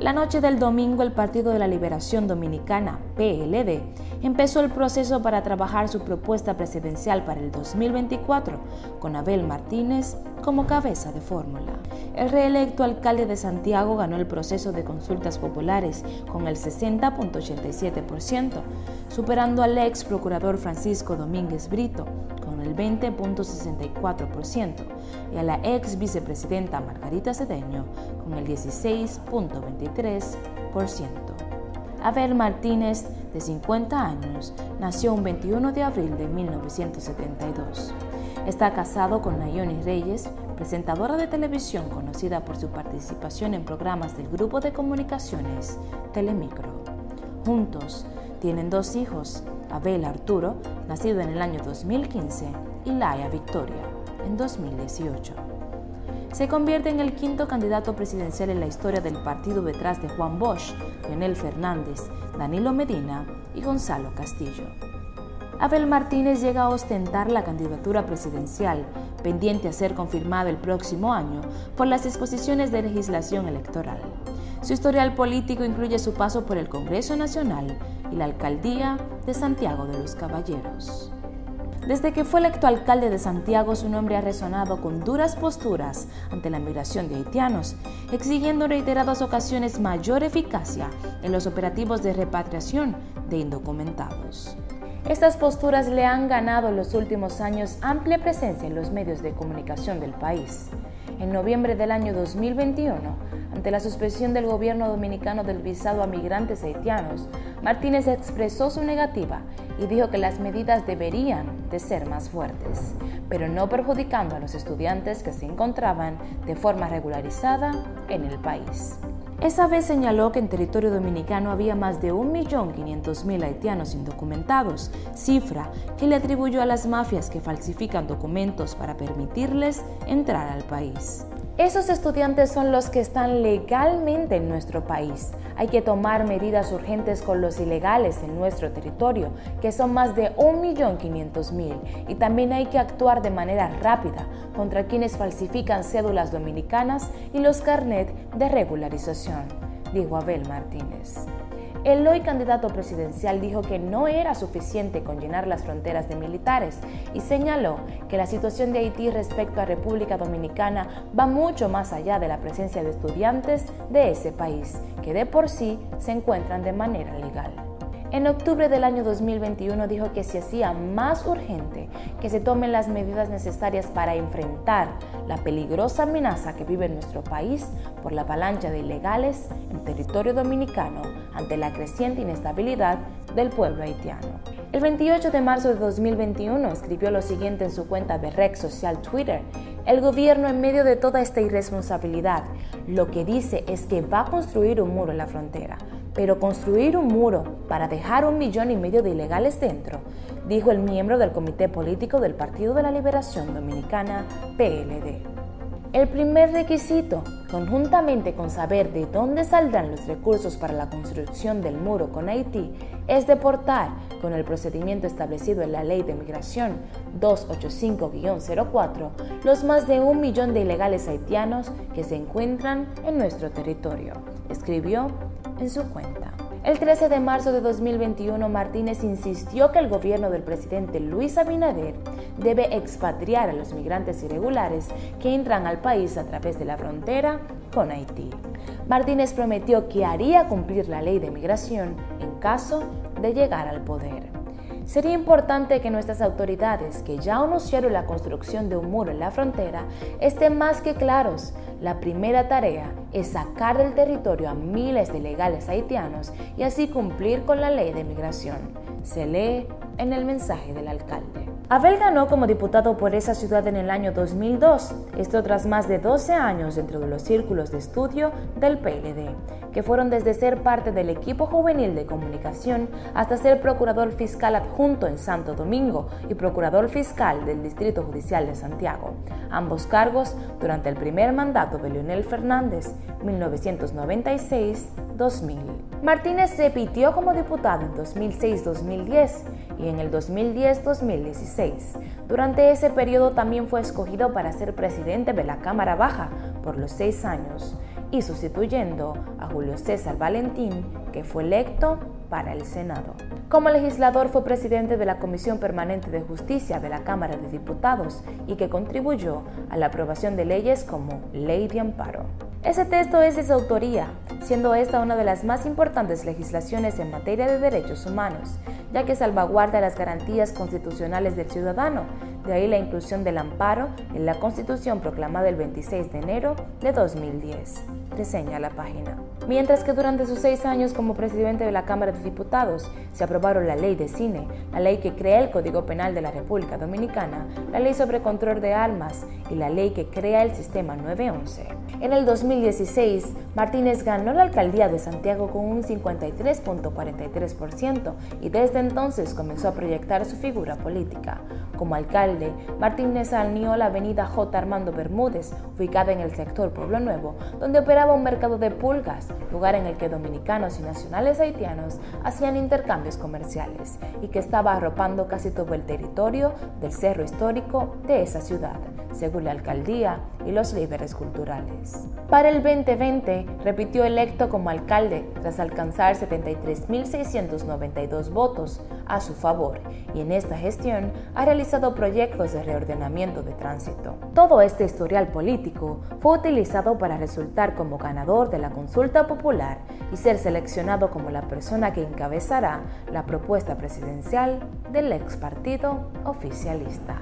La noche del domingo el Partido de la Liberación Dominicana, PLD, empezó el proceso para trabajar su propuesta presidencial para el 2024, con Abel Martínez como cabeza de fórmula. El reelecto alcalde de Santiago ganó el proceso de consultas populares con el 60.87%, superando al ex procurador Francisco Domínguez Brito el 20.64% y a la ex vicepresidenta Margarita Cedeño con el 16.23%. Abel Martínez, de 50 años, nació un 21 de abril de 1972. Está casado con Nayoni Reyes, presentadora de televisión conocida por su participación en programas del grupo de comunicaciones Telemicro. Juntos tienen dos hijos, Abel Arturo, nacido en el año 2015, y Laia Victoria, en 2018. Se convierte en el quinto candidato presidencial en la historia del partido detrás de Juan Bosch, Leonel Fernández, Danilo Medina y Gonzalo Castillo. Abel Martínez llega a ostentar la candidatura presidencial, pendiente a ser confirmada el próximo año por las disposiciones de legislación electoral. Su historial político incluye su paso por el Congreso Nacional y la Alcaldía de Santiago de los Caballeros. Desde que fue electo alcalde de Santiago, su nombre ha resonado con duras posturas ante la migración de haitianos, exigiendo en reiteradas ocasiones mayor eficacia en los operativos de repatriación de indocumentados. Estas posturas le han ganado en los últimos años amplia presencia en los medios de comunicación del país. En noviembre del año 2021, ante la suspensión del gobierno dominicano del visado a migrantes haitianos, Martínez expresó su negativa y dijo que las medidas deberían de ser más fuertes, pero no perjudicando a los estudiantes que se encontraban de forma regularizada en el país. Esa vez señaló que en territorio dominicano había más de 1.500.000 haitianos indocumentados, cifra que le atribuyó a las mafias que falsifican documentos para permitirles entrar al país. Esos estudiantes son los que están legalmente en nuestro país. Hay que tomar medidas urgentes con los ilegales en nuestro territorio, que son más de 1.500.000, y también hay que actuar de manera rápida contra quienes falsifican cédulas dominicanas y los carnet de regularización, dijo Abel Martínez. El hoy candidato presidencial dijo que no era suficiente con llenar las fronteras de militares y señaló que la situación de Haití respecto a República Dominicana va mucho más allá de la presencia de estudiantes de ese país, que de por sí se encuentran de manera legal. En octubre del año 2021 dijo que se hacía más urgente que se tomen las medidas necesarias para enfrentar la peligrosa amenaza que vive nuestro país por la avalancha de ilegales en territorio dominicano ante la creciente inestabilidad del pueblo haitiano. El 28 de marzo de 2021 escribió lo siguiente en su cuenta de red social Twitter. El gobierno en medio de toda esta irresponsabilidad lo que dice es que va a construir un muro en la frontera pero construir un muro para dejar un millón y medio de ilegales dentro, dijo el miembro del Comité Político del Partido de la Liberación Dominicana, PLD. El primer requisito, conjuntamente con saber de dónde saldrán los recursos para la construcción del muro con Haití, es deportar, con el procedimiento establecido en la Ley de Migración 285-04, los más de un millón de ilegales haitianos que se encuentran en nuestro territorio, escribió en su cuenta. El 13 de marzo de 2021, Martínez insistió que el gobierno del presidente Luis Abinader debe expatriar a los migrantes irregulares que entran al país a través de la frontera con Haití. Martínez prometió que haría cumplir la ley de migración en caso de llegar al poder. Sería importante que nuestras autoridades, que ya anunciaron la construcción de un muro en la frontera, estén más que claros. La primera tarea es sacar del territorio a miles de ilegales haitianos y así cumplir con la ley de migración. Se lee en el mensaje del alcalde. Abel ganó como diputado por esa ciudad en el año 2002, esto tras más de 12 años dentro de los círculos de estudio del PLD, que fueron desde ser parte del equipo juvenil de comunicación hasta ser procurador fiscal adjunto en Santo Domingo y procurador fiscal del Distrito Judicial de Santiago, ambos cargos durante el primer mandato de Leonel Fernández, 1996-2000. Martínez repitió como diputado en 2006-2010 y en el 2010-2016. Durante ese periodo también fue escogido para ser presidente de la Cámara Baja por los seis años y sustituyendo a Julio César Valentín, que fue electo para el Senado. Como legislador fue presidente de la Comisión Permanente de Justicia de la Cámara de Diputados y que contribuyó a la aprobación de leyes como Ley de Amparo. Ese texto es de su autoría, siendo esta una de las más importantes legislaciones en materia de derechos humanos, ya que salvaguarda las garantías constitucionales del ciudadano, de ahí la inclusión del amparo en la Constitución proclamada el 26 de enero de 2010 reseña la página. Mientras que durante sus seis años como presidente de la Cámara de Diputados se aprobaron la ley de cine, la ley que crea el Código Penal de la República Dominicana, la ley sobre control de armas y la ley que crea el sistema 911. En el 2016, Martínez ganó la alcaldía de Santiago con un 53.43% y desde entonces comenzó a proyectar su figura política. Como alcalde, Martínez alineó la avenida J. Armando Bermúdez, ubicada en el sector Pueblo Nuevo, donde operaba un mercado de pulgas, lugar en el que dominicanos y nacionales haitianos hacían intercambios comerciales y que estaba arropando casi todo el territorio del cerro histórico de esa ciudad, según la alcaldía y los líderes culturales. Para el 2020, repitió electo como alcalde tras alcanzar 73.692 votos a su favor y en esta gestión ha realizado proyectos de reordenamiento de tránsito. Todo este historial político fue utilizado para resultar ganador de la consulta popular y ser seleccionado como la persona que encabezará la propuesta presidencial del ex partido oficialista.